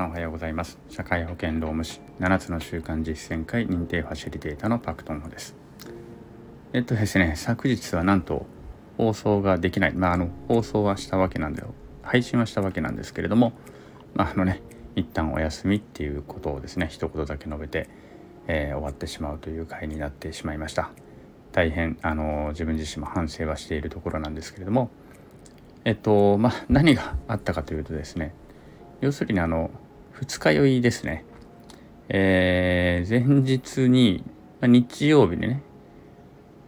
さんおはようございます。社会保険労務士7つの習慣実践会認定ファシリテーターのパクトンホです。えっとですね昨日はなんと放送ができない。まああの放送はしたわけなんだよ。配信はしたわけなんですけれどもまああのね一旦お休みっていうことをですね一言だけ述べて、えー、終わってしまうという回になってしまいました。大変あの自分自身も反省はしているところなんですけれどもえっとまあ何があったかというとですね要するにあの二日酔いですね。えー、前日に、まあ、日曜日にね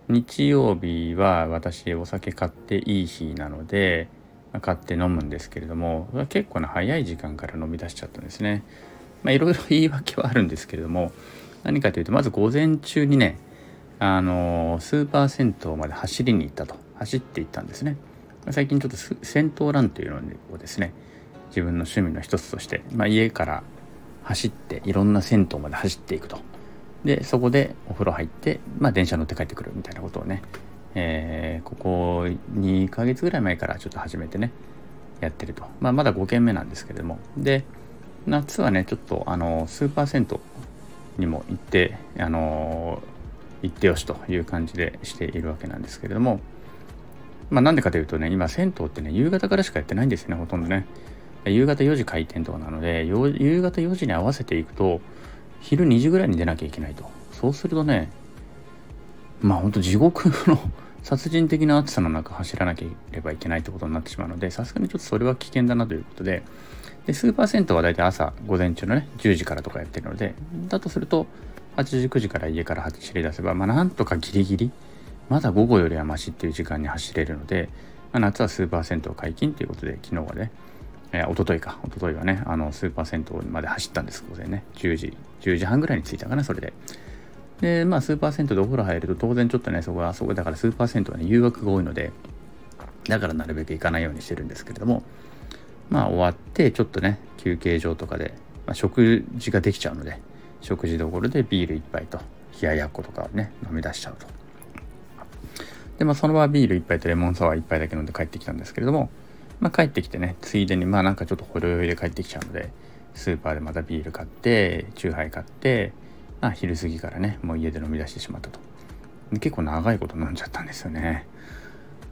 日曜日は私お酒買っていい日なので、まあ、買って飲むんですけれども結構な早い時間から飲み出しちゃったんですね。まあいろいろ言い訳はあるんですけれども何かというとまず午前中にねあのスーパー銭湯まで走りに行ったと走って行ったんですね。最近ちょっと銭湯ランというのをですね自分の趣味の一つとして、まあ、家から走っていろんな銭湯まで走っていくと。でそこでお風呂入って、まあ、電車乗って帰ってくるみたいなことをね、えー、ここ2ヶ月ぐらい前からちょっと始めてねやってると、まあ、まだ5軒目なんですけれども。で夏はねちょっとあのスーパー銭湯にも行ってあの行ってよしという感じでしているわけなんですけれども。まあなんでかというとね今銭湯ってね夕方からしかやってないんですよねほとんどね。夕方4時開店とかなので夕方4時に合わせていくと昼2時ぐらいに出なきゃいけないと。そうするとねまあほんと地獄の 殺人的な暑さの中走らなければいけないってことになってしまうのでさすがにちょっとそれは危険だなということででスーパー銭湯は大体朝午前中のね10時からとかやってるのでだとすると8時9時から家から走り出せばまあなんとかギリギリまだ午後よりはマシっていう時間に走れるので、まあ、夏はスーパー銭湯解禁ということで昨日はねえー、一昨日か、一昨日はね、あの、スーパー銭湯まで走ったんです、午前ね。10時、10時半ぐらいに着いたかな、それで。で、まあ、スーパー銭湯でお風呂入ると、当然ちょっとね、そこは、そこだからスーパー銭湯はね、誘惑が多いので、だからなるべく行かないようにしてるんですけれども、まあ、終わって、ちょっとね、休憩場とかで、まあ、食事ができちゃうので、食事どころでビール1杯と、冷ややっことかをね、飲み出しちゃうと。で、まあ、その場はビール1杯とレモンサワー1杯だけ飲んで帰ってきたんですけれども、まあ、帰ってきてねついでにまあなんかちょっとほろ酔いで帰ってきちゃうのでスーパーでまたビール買ってチューハイ買って、まあ、昼過ぎからねもう家で飲み出してしまったと。結構長いこと飲んじゃったんですよね。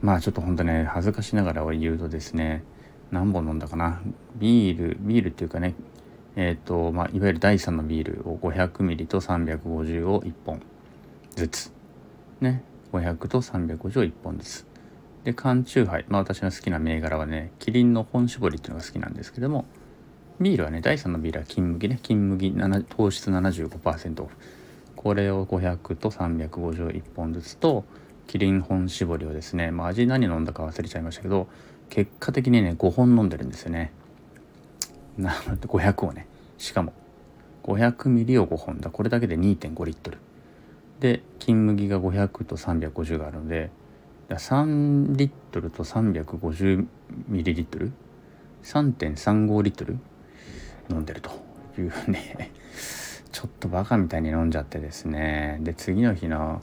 まあちょっとほんとね恥ずかしながら言うとですね何本飲んだかな？ビールビールっていうかねえっ、ー、とまあいわゆる第3のビールを 500ml と350を1本ずつ。ね500と350を1本ずつ。で缶チューハイ、まあ、私の好きな銘柄はねキリンの本搾りっていうのが好きなんですけどもビールはね第3のビールは金麦ね。金麦糖質75%オフ。これを500と351本ずつとキリン本搾りをですね、まあ、味何飲んだか忘れちゃいましたけど結果的にね5本飲んでるんですよね。なので500をね。しかも500ミリを5本。だこれだけで2.5リットル。で金麦が500と350があるので3リットルと350ミリリットル？3.35リットル？飲んでるというね。ちょっとバカみたいに飲んじゃってですね。で次の日の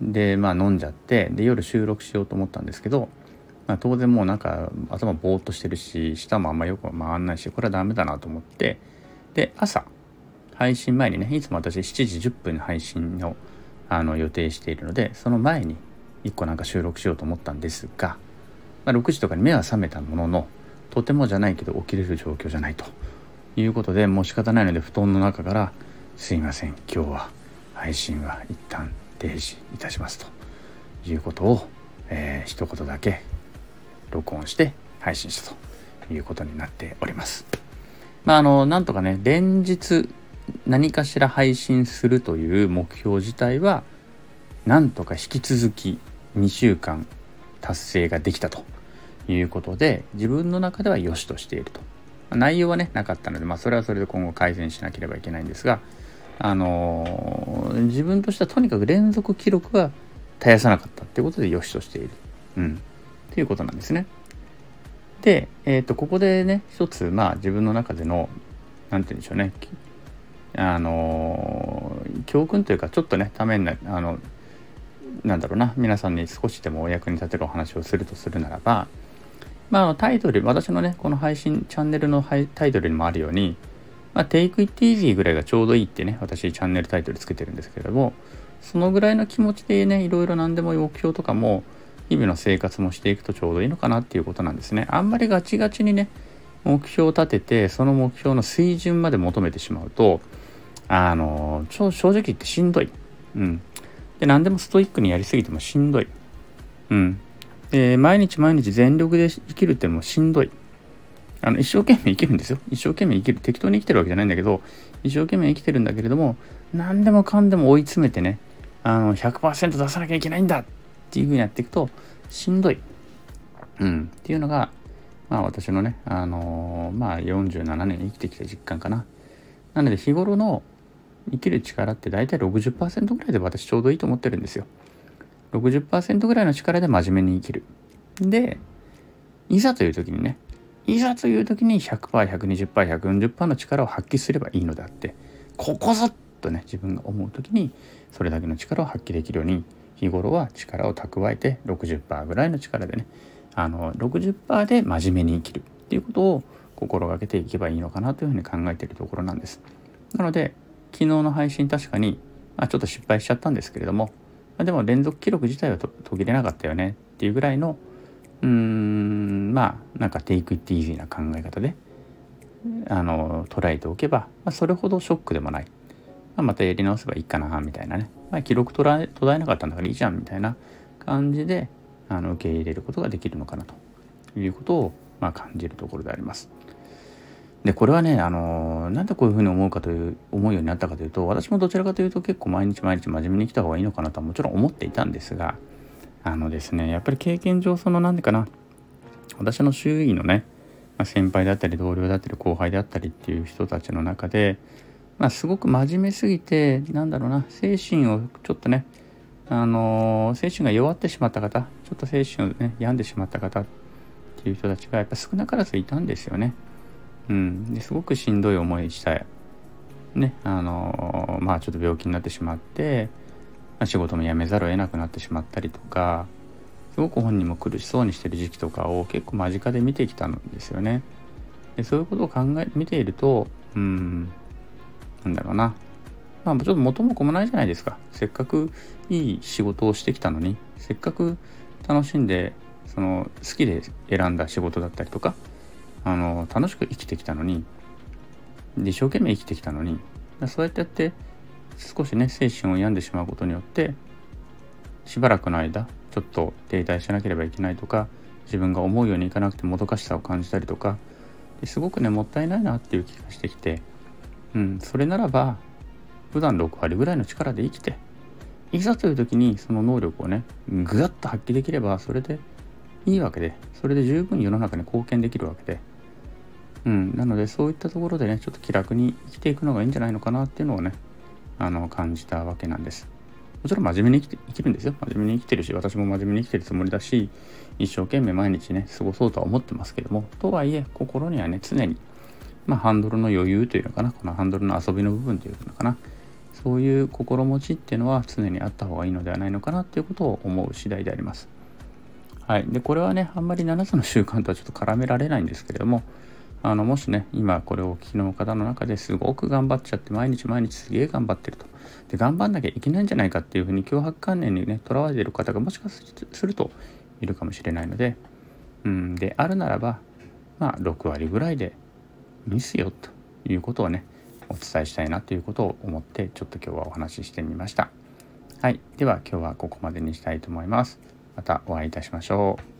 でまあ飲んじゃってで夜収録しようと思ったんですけど、まあ、当然もうなんか頭ぼーっとしてるし舌もあんまよく回んないしこれはダメだなと思ってで朝配信前にねいつも私7時10分配信をあの予定しているのでその前に1個なんか収録しようと思ったんですが、まあ、6時とかに目は覚めたもののとてもじゃないけど起きれる状況じゃないということでもう仕方ないので布団の中から「すいません今日は配信は一旦停止いたします」ということを、えー、一言だけ録音して配信したということになっております。まああのなんとかね連日何かしら配信するという目標自体はなんとか引き続き2週間達成ができたということで自分の中では良しとしていると内容はねなかったので、まあ、それはそれで今後改善しなければいけないんですがあのー、自分としてはとにかく連続記録は絶やさなかったっていうことで良しとしている。うん。っていうことなんですね。で、えっ、ー、と、ここでね、一つ、まあ自分の中での、何て言うんでしょうね、あのー、教訓というか、ちょっとね、ためになあの、なんだろうな皆さんに少しでもお役に立てるお話をするとするならばまあタイトル私のねこの配信チャンネルのタイトルにもあるようにまあ、Take It Easy ぐらいがちょうどいいってね、私チャンネルタイトルつけてるんですけれども、そのぐらいの気持ちでね、いろいろ何でも目標とかも、日々の生活もしていくとちょうどいいのかなっていうことなんですね。あんまりガチガチにね、目標を立てて、その目標の水準まで求めてしまうと、あの、正直言ってしんどい。うん。で、何でもストイックにやりすぎてもしんどい。うん。で、毎日毎日全力で生きるってもしんどい。あの一生懸命生きるんですよ。一生懸命生きる。適当に生きてるわけじゃないんだけど、一生懸命生きてるんだけれども、何でもかんでも追い詰めてね、あの100%出さなきゃいけないんだっていうふうにやっていくと、しんどい。うん。っていうのが、まあ私のね、あのー、まあ47年生きてきた実感かな。なので日頃の生きる力って大体60%ぐらいで私ちょうどいいと思ってるんですよ。60%ぐらいの力で真面目に生きる。で、いざという時にね、いざという時に 100%120%140% の力を発揮すればいいのであってここぞとね自分が思う時にそれだけの力を発揮できるように日頃は力を蓄えて60%ぐらいの力でねあの60%で真面目に生きるっていうことを心がけていけばいいのかなというふうに考えているところなんです。なので昨日の配信確かに、まあ、ちょっと失敗しちゃったんですけれども、まあ、でも連続記録自体は途切れなかったよねっていうぐらいのうーんまあなんかテイクイットイージーな考え方であの捉えておけば、まあ、それほどショックでもない、まあ、またやり直せばいいかなみたいなね、まあ、記録途絶えなかったんだからいいじゃんみたいな感じであの受け入れることができるのかなということを、まあ、感じるところであります。でこれはねあのなんでこういうふうに思うかという思うようになったかというと私もどちらかというと結構毎日毎日真面目に生きた方がいいのかなとはもちろん思っていたんですがあのですねやっぱり経験上その何でかな私の周囲のね、まあ、先輩だったり同僚だったり後輩であったりっていう人たちの中で、まあ、すごく真面目すぎてなんだろうな精神をちょっとねあの、精神が弱ってしまった方ちょっと精神をね病んでしまった方っていう人たちがやっぱ少なからずいたんですよね。うん、ですごくしんどい思いしたねあの、まあちょっと病気になってしまってま仕事も辞めざるを得なくなってしまったりとかすごく本人も苦しそうにしてる時期とかを結構間近で見てきたんですよね。でそういうことを考え見ているとうんなんだろうな。まあちょっと元も子もないじゃないですか。せっかくいい仕事をしてきたのにせっかく楽しんでその好きで選んだ仕事だったりとかあの楽しく生きてきたのに一生懸命生きてきたのにそうやってやって少しね精神を病んでしまうことによってしばらくの間ちょっと停滞しなければいけないとか自分が思うようにいかなくてもどかしさを感じたりとかですごくねもったいないなっていう気がしてきてうんそれならば普段6割ぐらいの力で生きていざという時にその能力をねぐわっと発揮できればそれでいいわけでそれで十分世の中に貢献できるわけでうんなのでそういったところでねちょっと気楽に生きていくのがいいんじゃないのかなっていうのをねあの感じたわけなんです。もちろん真面目に生きて生きるんですよ。真面目に生きてるし、私も真面目に生きてるつもりだし、一生懸命毎日ね、過ごそうとは思ってますけども、とはいえ、心にはね、常に、まあ、ハンドルの余裕というのかな、このハンドルの遊びの部分というのかな、そういう心持ちっていうのは常にあった方がいいのではないのかなっていうことを思う次第であります。はい。で、これはね、あんまり7つの習慣とはちょっと絡められないんですけれども、あのもしね今これをお聞きの方の中ですごく頑張っちゃって毎日毎日すげえ頑張ってると。で頑張んなきゃいけないんじゃないかっていうふうに脅迫観念にねとらわれてる方がもしかするといるかもしれないのでうん。であるならばまあ6割ぐらいでミスよということをねお伝えしたいなということを思ってちょっと今日はお話ししてみました。はい。では今日はここまでにしたいと思います。またお会いいたしましょう。